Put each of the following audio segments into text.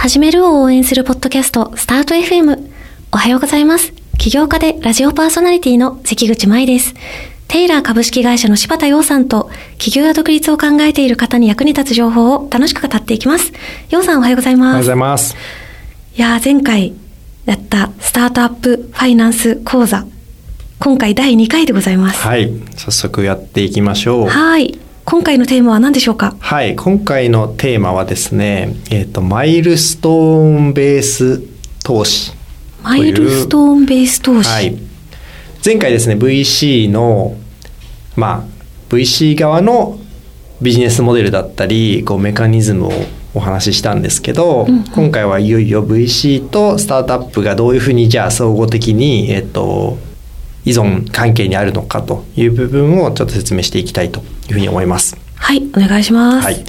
始めるを応援するポッドキャスト、スタート FM。おはようございます。起業家でラジオパーソナリティの関口舞です。テイラー株式会社の柴田洋さんと、起業や独立を考えている方に役に立つ情報を楽しく語っていきます。洋さんおはようございおはようごます。ざいます。いやー、前回やったスタートアップファイナンス講座。今回第2回でございます。はい、早速やっていきましょう。はい。今回のテーマは何でしょうか？はい、今回のテーマはですね、えっ、と、マイルストーンベース投資。マイルストーンベース投資？はい。前回ですね、VC の、まあ、VC 側のビジネスモデルだったり、こう、メカニズムをお話ししたんですけど、うんうん今回はいよいよ VC とスタートアップがどういうふうにじゃあ総合的に、えっ、と、依存関係にあるのかという部分をちょっと説明していきたいというふうに思います。はい、お願いします。はい。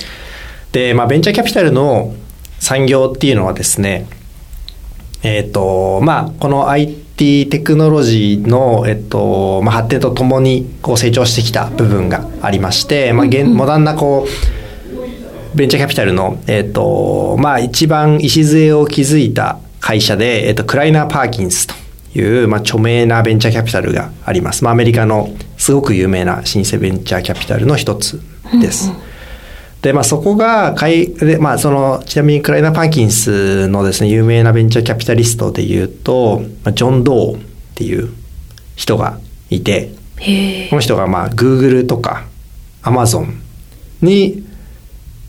で、まあ、ベンチャーキャピタルの産業っていうのはですね、えっ、と、まあ、この IT テクノロジーの、えっと、まあ、発展とともに、こう、成長してきた部分がありまして、まあ、現モダンな、こう、ベンチャーキャピタルの、えっと、まあ、一番礎を築いた会社で、えっと、クライナー・パーキンスという、まあ、著名なベンチャーキャピタルがあります。まあ、アメリカのすごく有名な老舗ベンチャーキャピタルの一つです。で、まあ、そこが買い、で、まあ、その、ちなみにクライナー・パーキンスのですね、有名なベンチャーキャピタリストで言うと、まあ、ジョン・ドーアっていう人がいて、へこの人が、まあ、Google とか Amazon に、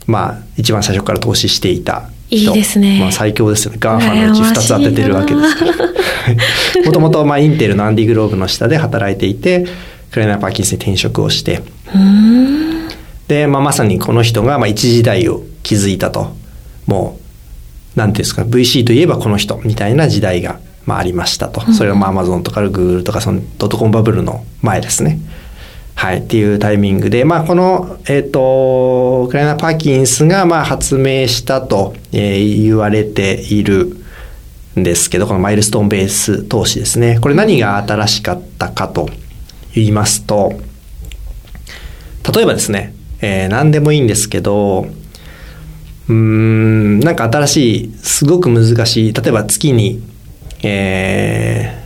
まあ、一番最初から投資していた人。いいですねまあ、最強ですよね。 GAFA のうち2羨ましいつ当ててるわけですから。もともと、まあ、インテルのアンディ・グローブの下で働いていて、クライナー・パーキンスに転職をして。で、まあ、まさにこの人がまあ一時代を築いたともうなんていうんですか VC といえばこの人みたいな時代がまあありましたと、それがまあアマゾンとかグーグルとかそのドットコムバブルの前ですね。はい、っていうタイミングで、まあ、この、えっ、と、クライナー・パーキンスが、まあ、発明したと、えー言われているんですけど、このマイルストーンベース投資ですね。これ何が新しかったかと言いますと、例えばですね、えー何でもいいんですけど、うーん、なんか新しい、すごく難しい、例えば月に、えー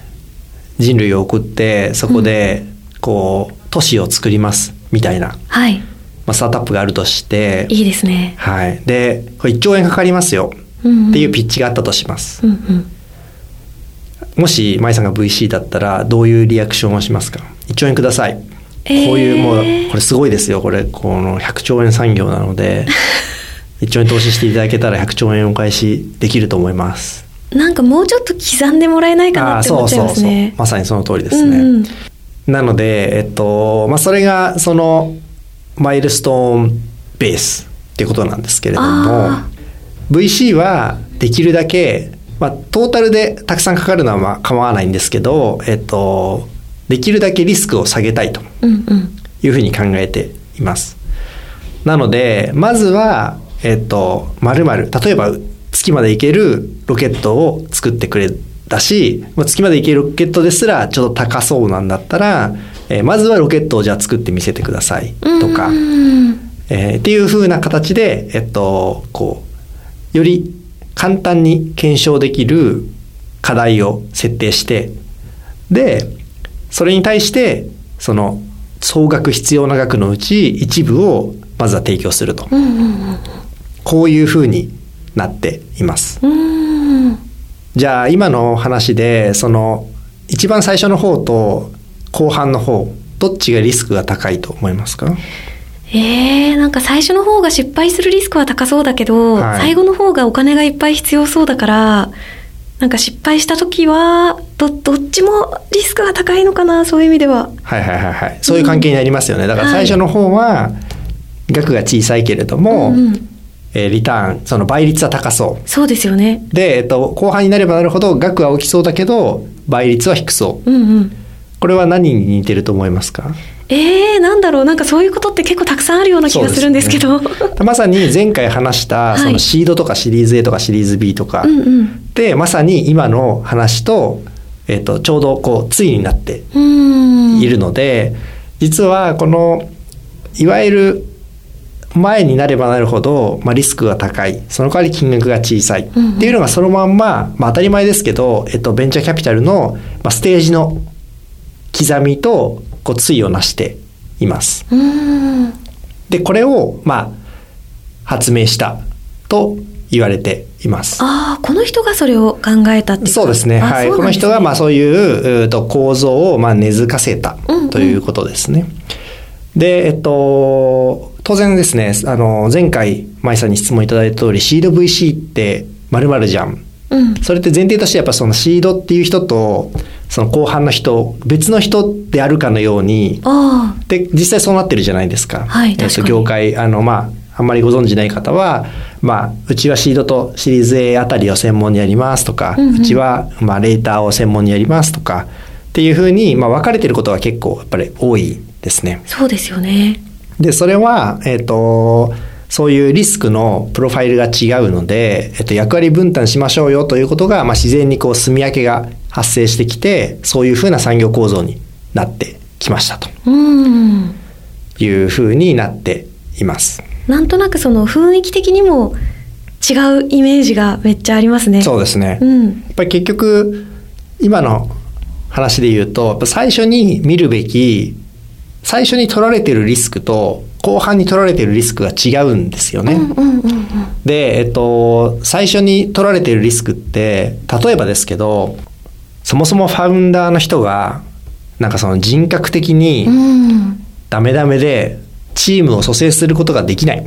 人類を送って、そこで、こう、都市を作ります、みたいな、はい。まあ、スタートアップがあるとして、いいですね。はい。で、これ1兆円かかりますよ、うんんっていうピッチがあったとします。うんうん。もし、舞さんが VC だったら、どういうリアクションをしますか？?1 兆円ください。えーこういう、もう、これすごいですよ。これ、この100兆円産業なので、1兆円投資していただけたら100兆円お返しできると思います。なんかもうちょっと刻んでもらえないかなって思っちゃいそうそうそうますね。。まさにその通りですね。うんうんなので、えっと、まあ、それが、その、マイルストーンベースっていうことなんですけれどもあ、VC はできるだけ、まあ、トータルでたくさんかかるのはまあ構わないんですけど、えっと、できるだけリスクを下げたいと。いうふうに考えています。なので、まずは、えっと、まるまる、例えば月まで行けるロケットを作ってくれたし、まあ月まで行けるロケットですらちょっと高そうなんだったら、えーまずはロケットをじゃあ作ってみせてくださいとか、うんえーっていう風な形で、えっと、こう、より簡単に検証できる課題を設定して、で、それに対して、その、総額必要な額のうち一部をまずは提供すると。うんうんこういう風になっています。うん。うん。じゃあ今の話で、その、一番最初の方と後半の方、どっちがリスクが高いと思いますか？えー、なんか最初の方が失敗するリスクは高そうだけど、はい最後の方がお金がいっぱい必要そうだから、なんか失敗した時は、ど、どっちもリスクが高いのかな、そういう意味では。はいはいはいはい。そういう関係になりますよね。だから最初の方は、額が小さいけれども、うんうんえーリターン、その倍率は高そそうですよね。う。で、えっと、後半になればなるほど、額は大きそうだけど、倍率は低そう。うんうん。これは何に似てると思いますか？えー、なんだろう、なんかそういうことって結構たくさんあるような気がするんですけど。まさに前回話した、はいそのシードとかシリーズ A とかシリーズ B とか、うんうん。で、まさに今の話と、えっと、ちょうどこう、対になって。いるので、実はこのいわゆる前になればなるほど、まあ、リスクが高いその代わり金額が小さい、っていうのがそのまんま、まあ、当たり前ですけど、えっと、ベンチャーキャピタルの、まあ、ステージの刻みとこう対をなしています。でこれを、まあ、発明したと言われています。ああ、この人がそれを考えたってそうですね。あはい。この人がまあそういうと構造をまあ根付かせたうんうんということですね。で、えっと、当然ですね、あの、前回、舞さんに質問いただいた通り、シード VC って〇〇じゃん。うん。それって前提としてやっぱそのシードっていう人と、その後半の人、別の人であるかのように、あで、実際そうなってるじゃないですか。はいえっと確かに業界、あの、まあ、あんまりご存知ない方は、まあ、うちはシードとシリーズ A あたりを専門にやりますとか、ううんうんちは、まあ、レーターを専門にやりますとか、っていうふうに、まあ、分かれてることが結構、やっぱり多いですね。あ、そうですよね。で、それは、えっ、と、そういうリスクのプロファイルが違うので、えっと、役割分担しましょうよということが、まあ、自然にこう、住み分けが発生してきて、そういうふうな産業構造になってきましたとうん。いうふうになっています。なんとなくその雰囲気的にも違うイメージがめっちゃありますね。そうですね。やうん。っぱり結局、今の話で言うと、最初に見るべき、最初に取られてるリスクと、後半に取られてるリスクが違うんですよね。うんうんうんうん。で、えっと、最初に取られているリスクって、例えばですけど、そもそもファウンダーの人が、なんかその人格的にうん。ダメダメで、チームを蘇生することができない。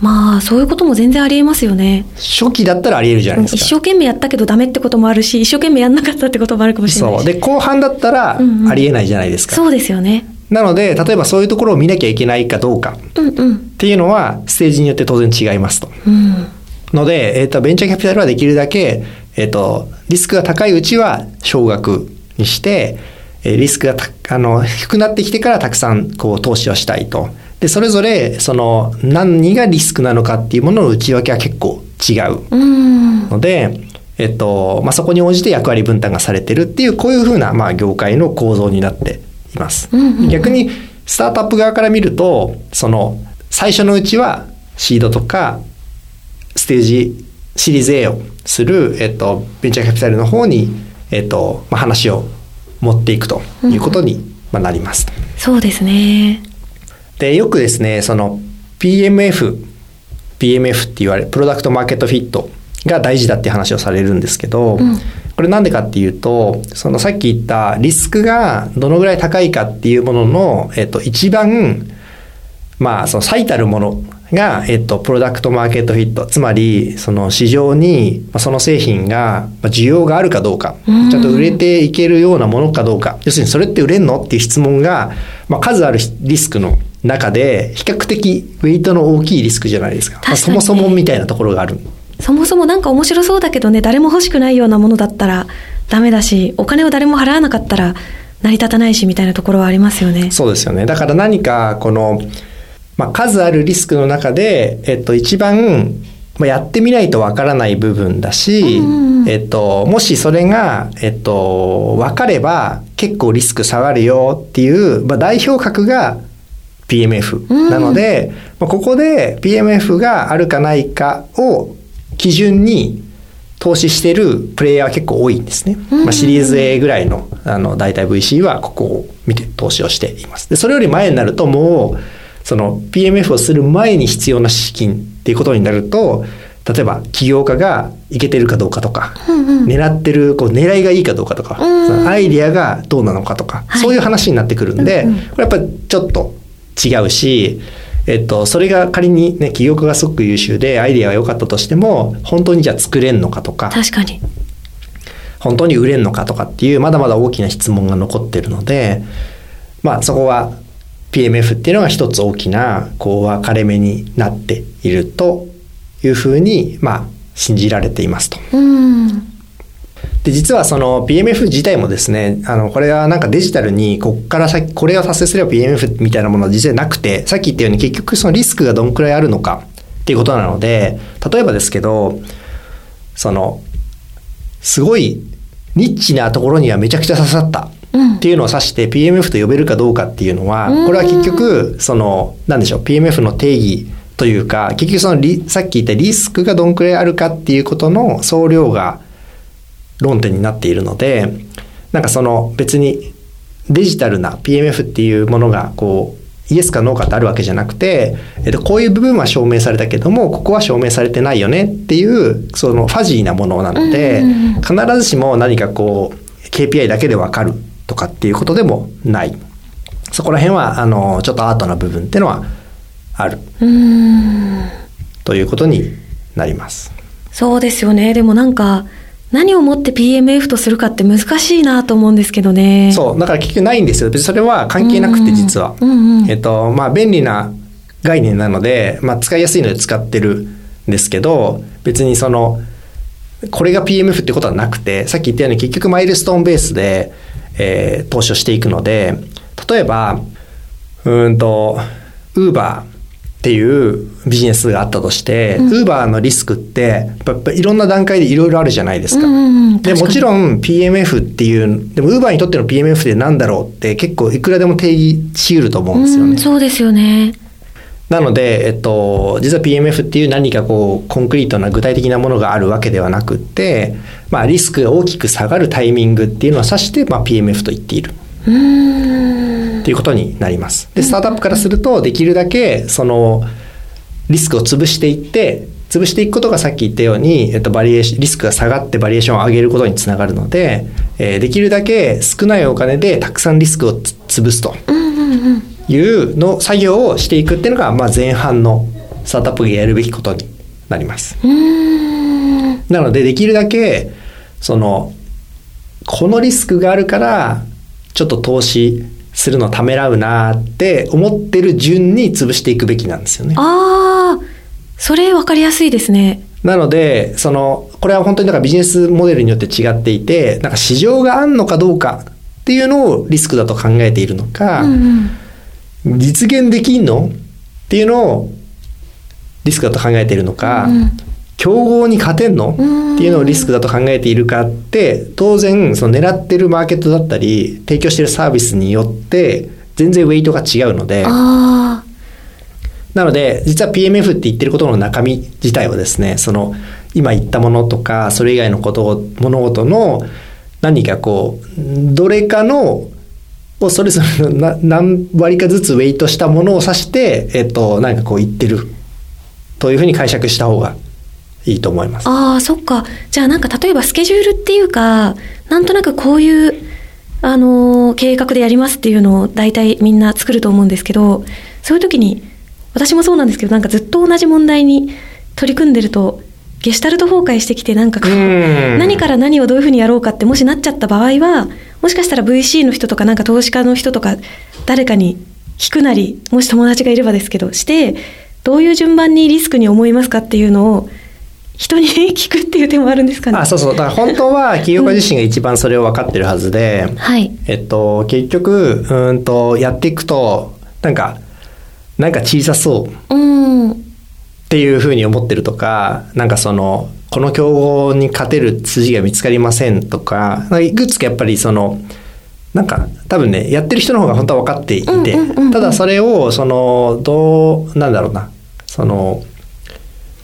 まあそういうことも全然ありえますよね。初期だったらあり得るじゃないですか。一生懸命やったけどダメってこともあるし、一生懸命やんなかったってこともあるかもしれないし。そう。で、後半だったらうんうんありえないじゃないですか。そうですよね。なので、例えばそういうところを見なきゃいけないかどうかうんうん。っていうのは、ステージによって当然違いますと。うん。ので、えっ、と、ベンチャーキャピタルはできるだけ、えっ、と、リスクが高いうちは少額にして、えーリスクがたあの低くなってきてからたくさんこう投資をしたいと。で、それぞれ、その、何がリスクなのかっていうものの内訳は結構違ううん。ので、えっと、まあ、そこに応じて役割分担がされてるっていう、こういうふうな、まあ、業界の構造になっています。逆に、スタートアップ側から見ると、その、最初のうちは、シードとか、ステージ、シリーズ A をする、えっと、ベンチャーキャピタルの方に、えっと、まあ、話を持っていくということに、まあ、なります。そうですね。で、よくですね、その PMF、PMF って言われる、プロダクトマーケットフィットが大事だって話をされるんですけど、うんこれなんでかっていうと、そのさっき言ったリスクがどのぐらい高いかっていうものの、えっと、一番、まあ、その最たるものが、えっと、プロダクトマーケットフィット。つまり、その市場に、まあその製品が、まあ需要があるかどうか、うんちゃんと売れていけるようなものかどうか。要するに、それって売れんのっていう質問が、まあ、数あるリスクの中で、比較的ウェイトの大きいリスクじゃないですか。かにねもそもみたいなところがある。そもそもなんか面白そうだけどね、誰も欲しくないようなものだったらダメだし、お金を誰も払わなかったら成り立たないしみたいなところはありますよね。そうですよね。だから何か、この、まあ、数あるリスクの中で、えっと、一番、まあ、やってみないとわからない部分だし、えっと、もしそれが、えっと、わかれば結構リスク下がるよっていう、まあ、代表格が PMF うんなので、まあ、ここで PMF があるかないかを基準に投資してるプレイヤーは結構多いんですね。うん。まあ、シリーズ A ぐらいの、あの、大体 VC はここを見て投資をしています。で、それより前になるともう、その PMF をする前に必要な資金っていうことになると、例えば起業家がいけてるかどうかとか、うんうん。狙ってるこう狙いがいいかどうかとか、うん。アイディアがどうなのかとか、はい。そういう話になってくるんで、うんうん。これやっぱりちょっと違うし、えっと、それが仮にね、起業家がすごく優秀でアイディアが良かったとしても、本当にじゃあ作れんのかとか、確かに。本当に売れんのかとかっていうまだまだ大きな質問が残ってるのでまあそこは PMF っていうのが一つ大きなこう分かれ目になっているというふうにまあ信じられていますと。うん。で実はその PMF 自体もですねあのこれはなんかデジタルにこっから先これを達成すれば PMF みたいなものは実際なくてさっき言ったように結局そのリスクがどんくらいあるのかっていうことなので例えばですけどそのすごいニッチなところにはめちゃくちゃ刺さったうん。っていうのを指して PMF と呼べるかどうかっていうのはうん。これは結局そのなんでしょう PMF の定義というか、結局そのリ、さっき言ったリスクがどんくらいあるかっていうことの総量が論点になっているので、なんかその別にデジタルな PMF っていうものがこう、イエスかノーかってあるわけじゃなくて、えっと、こういう部分は証明されたけども、ここは証明されてないよねっていう、そのファジーなものなので、必ずしも何かこう、KPI だけでわかるとかっていうことでもない。そこら辺は、あの、ちょっとアートな部分っていうのはある。ということになります。そうですよね。でもなんか、何をもって PMF とするかって難しいなと思うんですけどね。そう。だから結局ないんですよ。別にそれは関係なくて実は。うんうん、えっと、まあ便利な概念なので、まあ使いやすいので使ってるんですけど、別にその、これが PMF ってことはなくて、さっき言ったように結局マイルストーンベースで、えー、投資をしていくので、例えば、うんと、ウーバーっていうビジネスがあったとして、ウーバーのリスクって、やっぱいろんな段階でいろいろあるじゃないですか。で、もちろん PMF っていう、でもウーバーにとっての PMF って何だろうって結構いくらでも定義しうると思うんですよね。うそうですよね。なので、えっと、実は PMF っていう何かこう、コンクリートな具体的なものがあるわけではなくって、まあ、リスクが大きく下がるタイミングっていうのを指して、まあ、PMF と言っている。っていうことになります。で、スタートアップからすると、できるだけ、その、リスクを潰していって、潰していくことがさっき言ったように、えっと、バリエーション、リスクが下がってバリエーションを上げることにつながるので、えー、できるだけ少ないお金でたくさんリスクを潰すというの作業をしていくっていうのが、まあ、前半のスタートアップがやるべきことになります。なので、できるだけ、その、このリスクがあるから、ちょっと投資するのためらうなって思ってる順に潰していくべきなんですよね。ああ、それ分かりやすいですね。なので、その、これは本当になんかビジネスモデルによって違っていて、なんか市場があんのかどうかっていうのをリスクだと考えているのか、うんうん、実現できんのっていうのをリスクだと考えているのか、うん、競合に勝てんの？っていうのをリスクだと考えているかって当然その狙ってるマーケットだったり提供してるサービスによって全然ウェイトが違うので。なので実は PMF って言ってることの中身自体はですねその今言ったものとかそれ以外のことを物事の何かこうどれかのをそれぞれの何割かずつウェイトしたものを指して、えっと、なんかこう言ってる。というふうに解釈した方がいいと思います。ああ、そっか。じゃあなんか例えばスケジュールっていうか、なんとなくこういう、あのー、計画でやりますっていうのを大体みんな作ると思うんですけど、そういう時に、私もそうなんですけど、なんかずっと同じ問題に取り組んでると、ゲシュタルト崩壊してきてなんか何から何をどういうふうにやろうかってもしなっちゃった場合は、もしかしたら VC の人とかなんか投資家の人とか誰かに聞くなり、もし友達がいればですけど、して、どういう順番にリスクに思いますかっていうのを人に聞くっていう手もあるんですかね。あ、そうそう。だから本当は起業家自身が一番それを分かってるはずで、うん、はい。えっと、結局、うんと、やっていくと、なんか、なんか小さそう。うん。っていうふうに思ってるとか、なんかその、この競合に勝てる筋が見つかりませんとか、いくつかやっぱりその、なんか多分ね、やってる人の方が本当は分かっていて、ただそれを、その、どう、なんだろうな、その、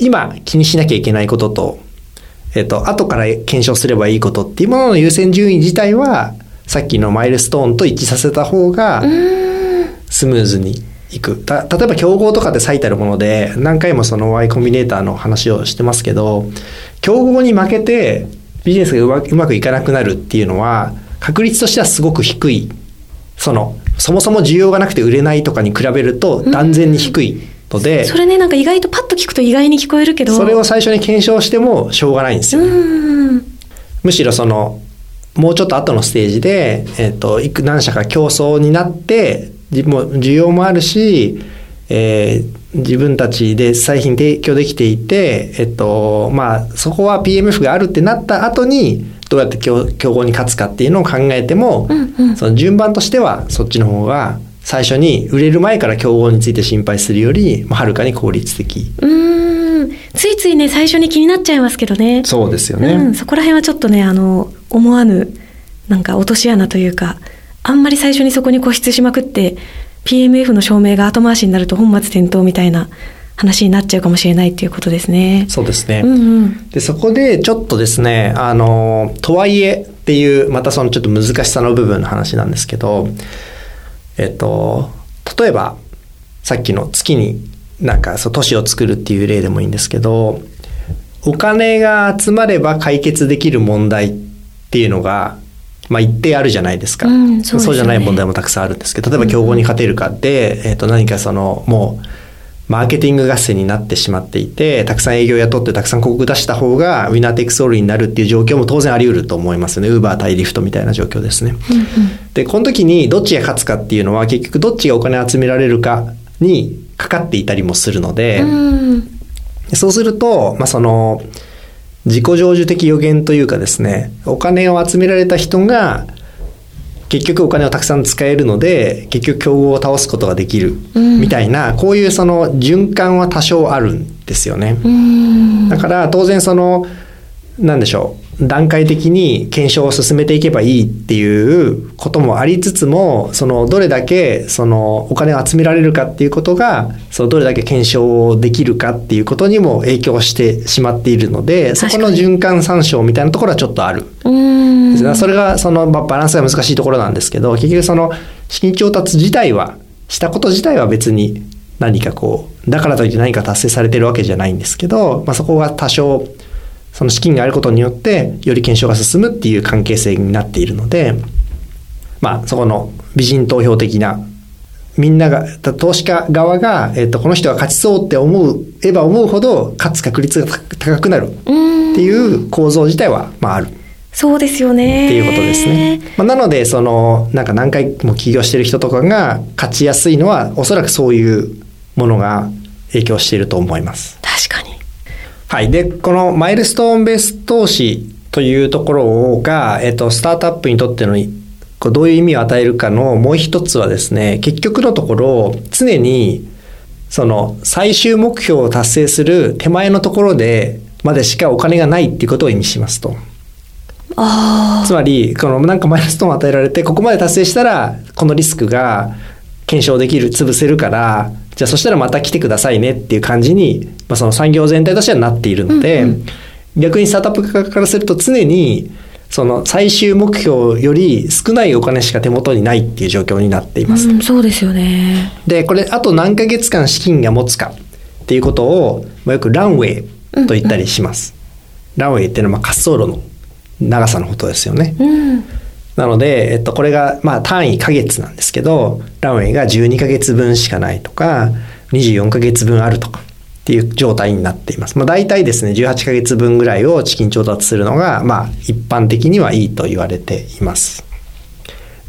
今気にしなきゃいけないことと、えっ、と、後から検証すればいいことっていうものの優先順位自体は、さっきのマイルストーンと一致させた方が、スムーズにいく。た、例えば競合とかで最たるもので、何回もその Y コンビネーターの話をしてますけど、競合に負けてビジネスがうまくいかなくなるっていうのは、確率としてはすごく低い。その、そもそも需要がなくて売れないとかに比べると断然に低い。ので。それねなんか意外とパッと聞くと意外に聞こえるけど。それを最初に検証してもしょうがないんですよ、ね、むしろそのもうちょっと後のステージで、えーと、いく何社か競争になっても需要もあるし、えー、自分たちで製品提供できていて、えっとまあ、そこは PMF があるってなった後にどうやって競合に勝つかっていうのを考えても、うんうん、その順番としてはそっちの方が最初に売れる前から競合について心配するより、はるかに効率的。うん。ついついね、最初に気になっちゃいますけどね。そうですよね。うん、そこら辺はちょっとね、あの、思わぬ、なんか落とし穴というか、あんまり最初にそこに固執しまくって、PMF の証明が後回しになると本末転倒みたいな話になっちゃうかもしれないっていうことですね。そうですね。うんうん。で、そこでちょっとですね、あの、とはいえっていう、またそのちょっと難しさの部分の話なんですけど、えっと、例えば、さっきの月になんかそう都市を作るっていう例でもいいんですけど、お金が集まれば解決できる問題っていうのが、まあ一定あるじゃないですか。うんそうですよねじゃない問題もたくさんあるんですけど、例えば競合に勝てるかで、えっと何かその、もう、マーケティング合戦になってしまっていて、たくさん営業雇ってたくさん広告出した方がウィナーテイクソールになるっていう状況も当然あり得ると思いますね。ウーバー対リフトみたいな状況ですね。で、この時にどっちが勝つかっていうのは結局どっちがお金を集められるかにかかっていたりもするので、うん。そうすると、まあ、その、自己成就的予言というかですね、お金を集められた人が、結局お金をたくさん使えるので、結局競合を倒すことができる、うんみたいな、こういうその循環は多少あるんですよね。うん。だから当然その、なんでしょう。段階的に検証を進めていけばいいっていうこともありつつも、そのどれだけそのお金を集められるかっていうことが、そのどれだけ検証できるかっていうことにも影響してしまっているので、そこの循環参照みたいなところはちょっとある。うん。ですねそれがそのバランスが難しいところなんですけど結局その資金調達自体はしたこと自体は別に何かこうだからといって何か達成されてるわけじゃないんですけど、まあ、そこが多少その資金があることによってより検証が進むっていう関係性になっているのでまあそこの美人投票的なみんなが投資家側が、えっとこの人が勝ちそうって思えば思うほど勝つ確率が高くなるって。いう構造自体はまあある。そうですよね。っていうことですね。まあ、なので、その、なんか何回も起業してる人とかが勝ちやすいのは、おそらくそういうものが影響していると思います。確かに。はい。で、このマイルストーンベース投資というところが、えっと、スタートアップにとってのこうどういう意味を与えるかのもう一つはですね、結局のところ、常に、その、最終目標を達成する手前のところで、までしかお金がないっていうことを意味しますと。あつまり、このなんかマイルストーンを与えられて、ここまで達成したら、このリスクが検証できる、潰せるから、じゃあそしたらまた来てくださいねっていう感じに、まあ、その産業全体としてはなっているので、うんうん逆にスタートアップ側からすると常に、その最終目標より少ないお金しか手元にないっていう状況になっていあ。ます。うん、そうですよね。で、これ、あと何ヶ月間資金が持つかっていうことを、まあ、よくランウェイと言ったりします。ランウェイっていうのはまあ滑走路の長さのことですよね。うん。なので、えっと、これが、まあ、単位ヶ月なんですけど、ランウェイが12ヶ月分しかないとか、24ヶ月分あるとか、っていう状態になっています。まあ、大体ですね、18ヶ月分ぐらいを資金調達するのが、まあ、一般的にはいいと言われています。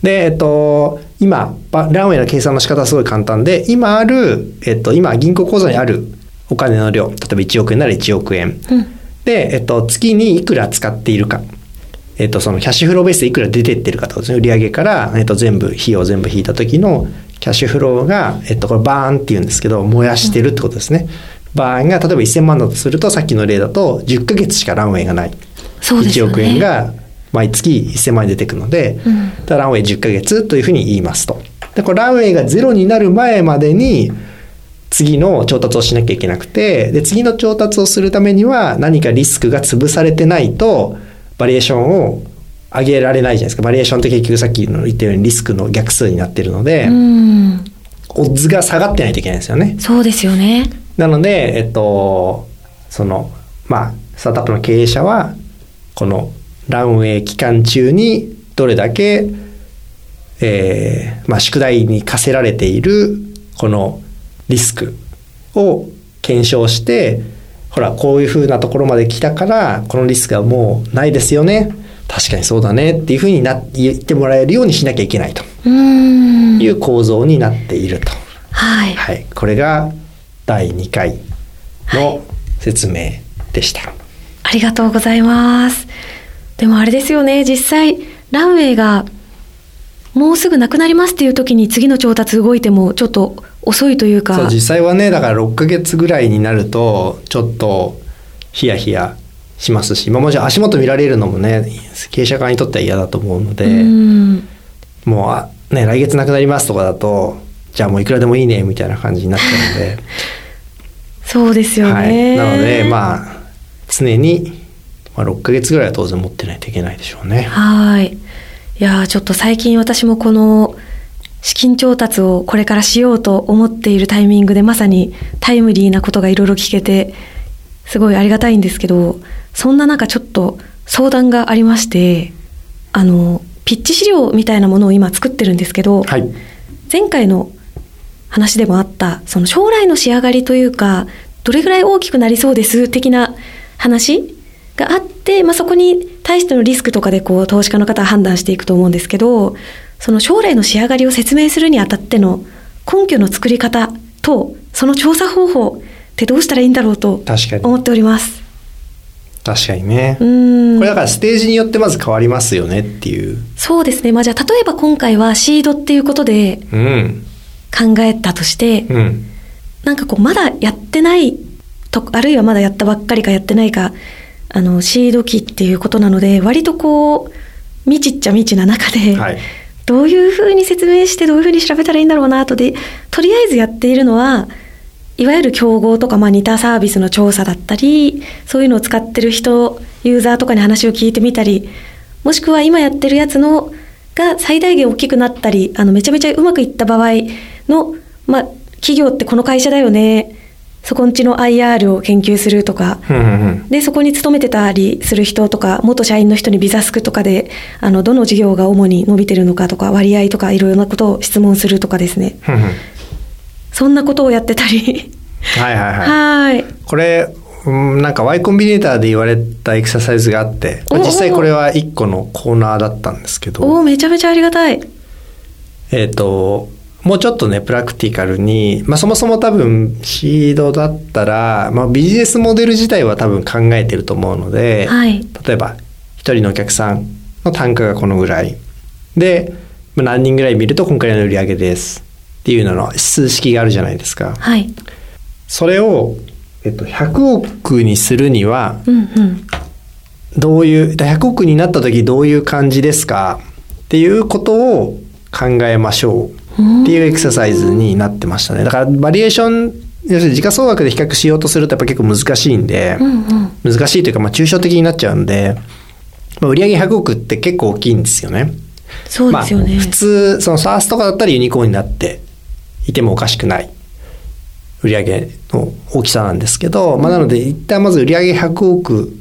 で、えっと、今、ばランウェイの計算の仕方はすごい簡単で、今ある、えっと、今、銀行口座にあるお金の量、例えば1億円なら1億円。うん。で、えっと、月にいくら使っているか。えっと、そのキャッシュフローベースでいくら出てってるかとですね。売上から、えっと、全部、費用を全部引いた時のキャッシュフローが、えっと、これバーンって言うんですけど、燃やしてるってことですね。バーンが、例えば1000万だとすると、さっきの例だと、10ヶ月しかランウェイがない。1そうですよね。億円が毎月1000万円出てくので、うんランウェイ10ヶ月というふうに言いますと。で、これランウェイがゼロになる前までに、次の調達をしなきゃいけなくて、で、次の調達をするためには何かリスクが潰されてないと、バリエーションを上げられないじゃないですか。バリエーションって結局さっきの言ったようにリスクの逆数になってるので、うん。オッズが下がってないといけないんですよね。そうですよね。なので、えっと、その、まあ、スタートアップの経営者は、このランウェイ期間中にどれだけ、えーまあ、宿題に課せられている、このリスクを検証して、ほら、こういうふうなところまで来たから、このリスクはもうないですよね。確かにそうだねっていうふうにな言ってもらえるようにしなきゃいけないとうん。いう構造になっていると。はい。はい、これが第2回の説明でした。ありがとうございます。でもあれですよね、実際、ランウェイがもうすぐなくなりますっていう時に次の調達動いてもちょっと遅いというか。そう実際はねだから6ヶ月ぐらいになるとちょっとヒヤヒヤしますし、まあ、もちろん足元見られるのもね経営者側にとっては嫌だと思うので、うん。もうあ、ね、来月なくなりますとかだとじゃあもういくらでもいいねみたいな感じになっちゃうんで そうですよね、はい、なのでまあ常に、まあ、6ヶ月ぐらいは当然持ってないといけないでしょうね。はい。いやーちょっと最近私もこの資金調達をこれからしようと思っているタイミングでまさにタイムリーなことがいろいろ聞けてすごいありがたいんですけどそんな中ちょっと相談がありましてあのピッチ資料みたいなものを今作ってるんですけど、はい、前回の話でもあったその将来の仕上がりというかどれぐらい大きくなりそうです？的な話があって、まあ、そこに対してのリスクとかでこう投資家の方は判断していくと思うんですけどその将来の仕上がりを説明するにあたっての根拠の作り方とその調査方法ってどうしたらいいんだろうと確かに思っております。確かにね。これだからステージによってまず変わりますよねっていう。そうですね、まあ、じゃあ例えば今回はシードっていうことでうん。考えたとして、うん。なんかこうまだやってないとあるいはまだやったばっかりかやってないかあのシード期っていうことなので割とこう未知っちゃ未知な中で、はい。どういうふうに説明してどういうふうに調べたらいいんだろうなとでとりあえずやっているのはいわゆる競合とか、まあ、似たサービスの調査だったりそういうのを使ってる人ユーザーとかに話を聞いてみたりもしくは今やってるやつのが最大限大きくなったりあのめちゃめちゃうまくいった場合の、まあ、企業ってこの会社だよねそこんちの IR を研究するとかうんうんうん。で、そこに勤めてたりする人とか、元社員の人にビザスクとかで、あの、どの事業が主に伸びてるのかとか、割合とか、いろいろなことを質問するとかですね。うんうんそんなことをやってたり。はいはいはい。はーい。これ、うんなんか Y コンビネーターで言われたエクササイズがあって、まあおお実際これは一個のコーナーだったんですけおど、ーめちゃめちゃありがたい。えっ、と、もうちょっとね、プラクティカルに、まあそもそも多分シードだったら、まあビジネスモデル自体は多分考えてると思うので、はい。例えば一人のお客さんの単価がこのぐらいでまあ何人ぐらい見ると今回の売り上げですっていうのの数式があるじゃないですかはい。それを、えっと、100億にするにはうんうん。どういう100億になった時どういう感じですか？っていうことを考えましょうっていうエクササイズになってましたねだからバリエーション要するに時価総額で比較しようとするとやっぱ結構難しいんで、うんうん。難しいというか、まあ、抽象的になっちゃうんで、まあ、売上100億って結構大きいんですよね。そうですよね。まあ、普通、その SARS とかだったらユニコーンになっていてもおかしくない売上の大きさなんですけど、まあ、なので一旦まず売上100億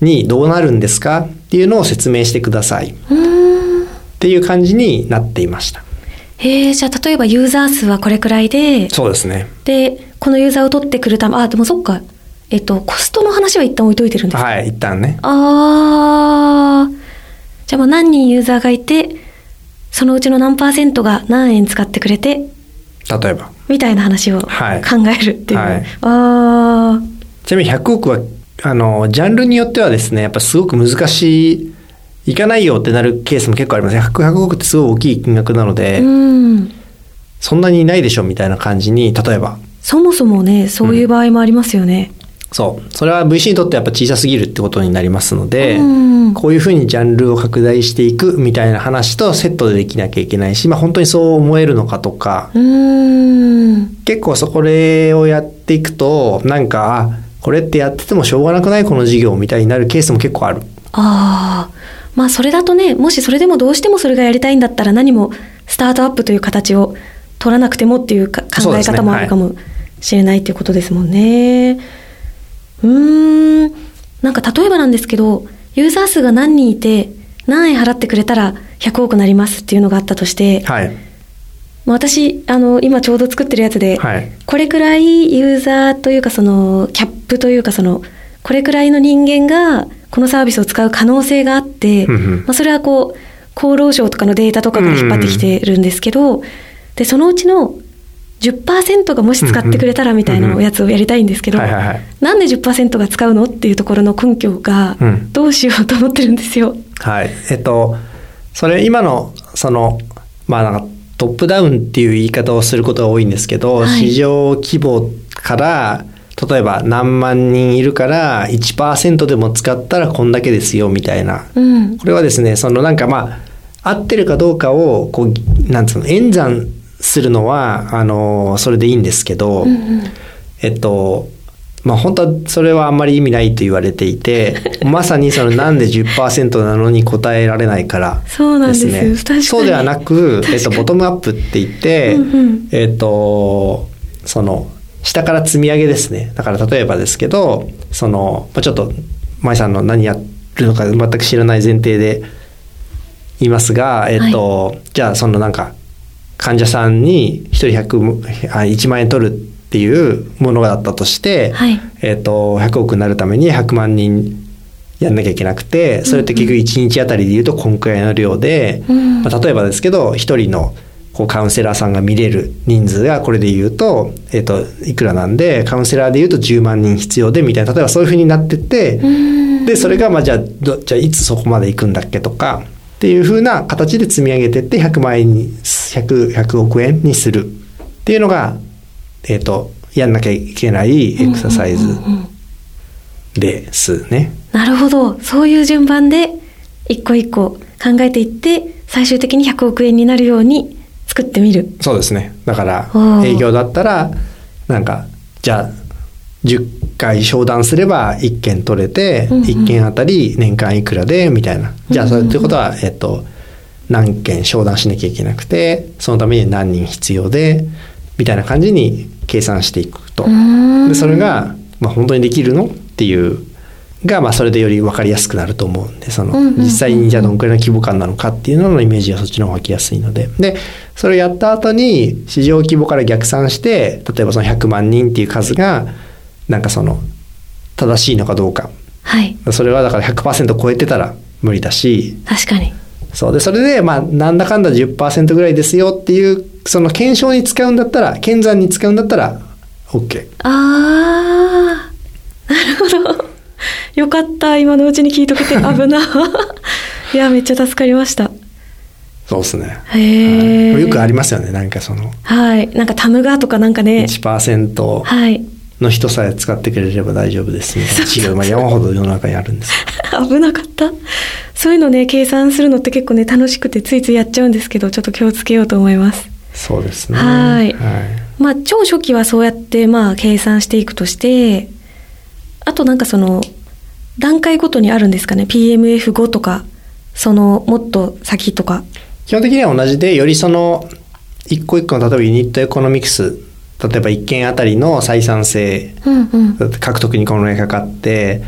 にどうなるんですかっていうのを説明してくださいっ。ていう感じになっていました。へえ、じゃあ例えばユーザー数はこれくらいで、そうですね。で、このユーザーを取ってくるため、あ、でもそっか。えっと、コストの話は一旦置いといてるんですか？はい、一旦ね。あー。じゃあもう何人ユーザーがいて、そのうちの何パーセントが何円使ってくれて、例えば。みたいな話を考はいえるっていう。はいあちなみに100億は、あの、ジャンルによってはですね、やっぱすごく難しい、いかないよってなるケースも結構ありますね。100, 100億ってすごい大きい金額なのー。で、うん。そんなにないでしょみたいな感じに、例えば、そもそもね、そういう場合もありますよね。そう。それは VC にとってやっぱ小さすぎるってことになりますので、うんこういうふうにジャンルを拡大していくみたいな話とセットでできなきゃいけないし、まあ本当にそう思えるのかとか。結構そこれをやっていくと、なんか、あこれってやっててもしょうがなくないこの事業みたいになるケースも結構ある。ああ。まあそれだとね、もしそれでもどうしてもそれがやりたいんだったら何もスタートアップという形を取らなくてもっていうか考え方もあるかもしれないっていうことですもんね。うーん。なんか例えばなんですけど、ユーザー数が何人いて何円払ってくれたら100億なりますっていうのがあったとして、はい。まあ私、あの、今ちょうど作ってるやつで、はい。これくらいユーザーというかそのキャップというかそのこれくらいの人間がこのサービスを使う可能性があって、うんうんまあ、それはこう厚労省とかのデータとかから引っ張ってきてるんですけど、でそのうちの10%がもし使ってくれたらみたいなやつをやりたいんですけど、はいはいはい。なんで10%が使うのっていうところの根拠がうんどうしようと思ってるんですよ。はい。えっと、それ今の、その、まあなんかトップダウンっていう言い方をすることが多いんですけど、はい市場規模から、例えば何万人いるから1%でも使ったらこんだけですよみたいな。うん。これはですね、そのなんかまあ、合ってるかどうかを、こう、なんつうの、演算するのは、あの、それでいいんですけど、うんうん。えっと、まあ本当はそれはあんまり意味ないと言われていて まさにそのなんで10%なのに答えられないからそうなんですそうではなく、えっと、ボトムアップって言って、うんうん。えっとその下から積み上げですね。だから例えばですけどそのまあちょっと舞さんの何やるのか全く知らない前提で言いますが、えっとじゃあそのなんか患者さんに1人100あ1万円取るっていうものだったとして、はい。えっと100億になるために100万人やんなきゃいけなくてそれって結局1日あたりで言うとこんくらいの量で、うん。まあ、例えばですけど1人のこうカウンセラーさんが見れる人数がこれで言うと,、えっといくらなんでカウンセラーで言うと10万人必要でみたいな例えばそういうふうになってって、うん。でそれがまあじゃあどじゃあいつそこまで行くんだっけとかっていうふうな形で積み上げてって100万円に 100, 100億円にする。っていうのが、えっとやんなきゃいけないエクササイズですね。なるほど。そういう順番で一個一個考えていって最終的に100億円になるように作ってみるそうですね。だから営業だったらなんかじゃあ10回商談すれば1件取れて、うんうん1件あたり年間いくらでみたいな。じゃあそれってことは、えっと何件商談しなきゃいけなくてそのために何人必要でみたいな感じに計算していくと。んでそれが、まあ、本当にできるのっていうが、まあ、それでより分かりやすくなると思うんでその実際にじゃあどのくらいの規模感なのかっていうののイメージがそっちの方が湧きやすいので。でそれをやった後に市場規模から逆算して例えばその100万人っていう数がなんかその正しいのかどうか。はい。それはだから100%超えてたら無理だし。確かに。そう。でそれでまあなんだかんだ10%ぐらいですよっていうその検証に使うんだったら検算に使うんだったら OK あー。なるほどよかった今のうちに聞いとけて。危な。いやめっちゃ助かりました。そうですね。へえよくありますよねなんかその。はい。なんかタムガとかなんかね。1%はい。の人さえ使ってくれれば大丈夫です。みたい山ほど世の中にあるんです。よ危なかった。そういうのね計算するのって結構ね楽しくてついついやっちゃうんですけどちょっと気をつけようと思います。そうですね。はい。はい。まあ超初期はそうやってまあ計算していくとしてあとなんかその段階ごとにあるんですかね？PMF5 とかそのもっと先とか。基本的には同じでよりその一個一個の例えば unit economics 例えば1件あたりの採算性うんうん。獲得にこのぐらいかかって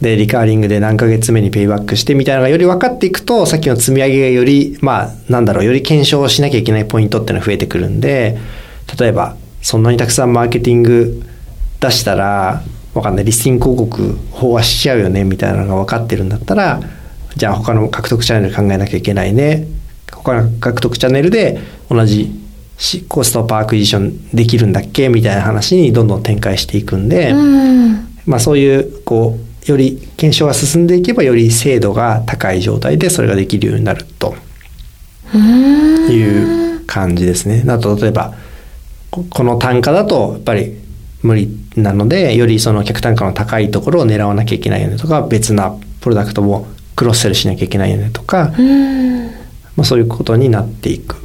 で recurring で何ヶ月目に payback してみたいなのがより分かっていくとさっきの積み上げがよりまあなんだろうより検証しなきゃいけないポイントっていうのが増えてくるんで例えばそんなにたくさんマーケティング出したらわかんない。リスティング広告飽和しちゃうよねみたいなのが分かってるんだったらじゃあ他の獲得チャンネル考えなきゃいけないね。他の獲得チャンネルで同じし cost per acquisition できるんだっけみたいな話にどんどん展開していくんで、うん。まあ、そういうこうより検証が進んでいけばより精度が高い状態でそれができるようになるという感じですね。あと例えばここの単価だとやっぱり無理なのでよりその客単価の高いところを狙わなきゃいけないよねとか別なプロダクトもクロスセルしなきゃいけないよねとか、うんまあ、そういうことになっていく。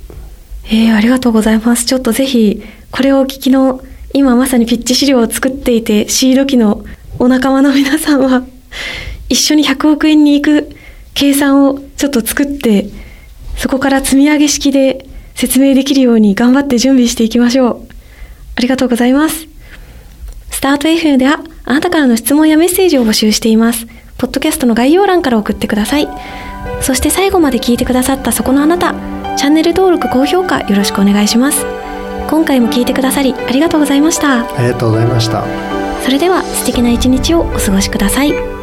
えー、ありがとうございます。ちょっとぜひ、これをお聞きの、今まさにピッチ資料を作っていて、シード機のお仲間の皆さんは、一緒に100億円に行く計算をちょっと作って、そこから積み上げ式で説明できるように頑張って準備していきましょう。ありがとうございます。スタート FM では、あなたからの質問やメッセージを募集しています。ポッドキャストの概要欄から送ってください。そして最後まで聞いてくださったそこのあなた、チャンネル登録、高評価よろしくお願いします。今回も聞いてくださりありがとうございました。ありがとうございました。それでは素敵な一日をお過ごしください。